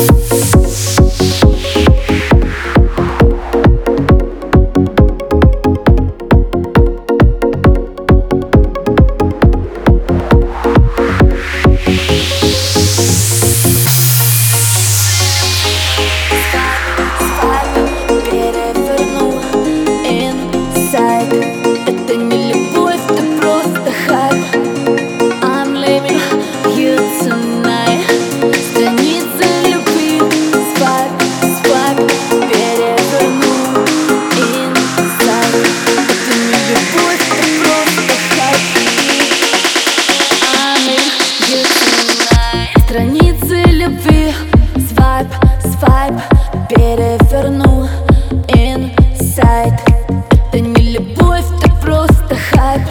Страницы любви, переверну инсайт. Это не любовь, это просто хайп.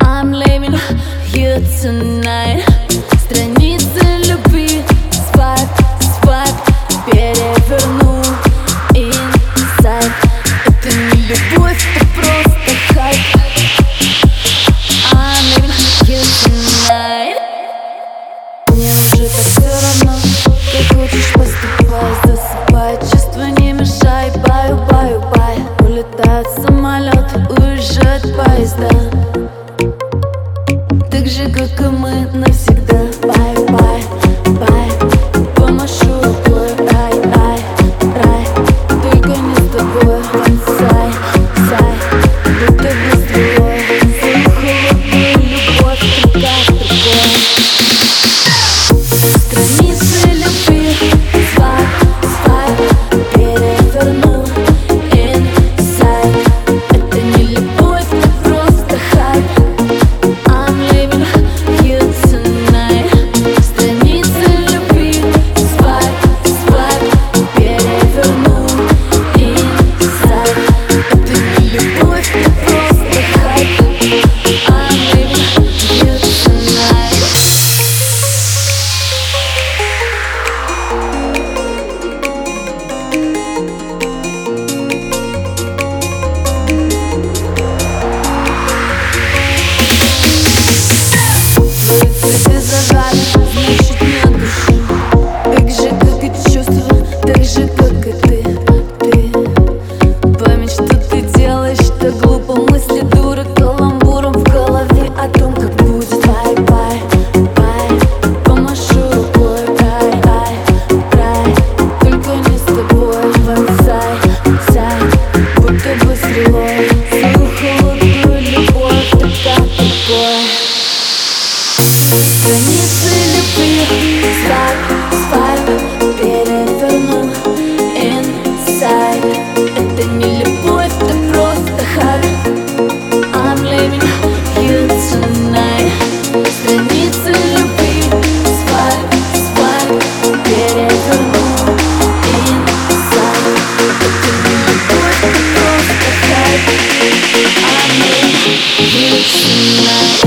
I'm leaving you tonight. Страницы любви, свайп, свайп Переверну звезда. Так же, как и мы навсегда. Bye-bye tonight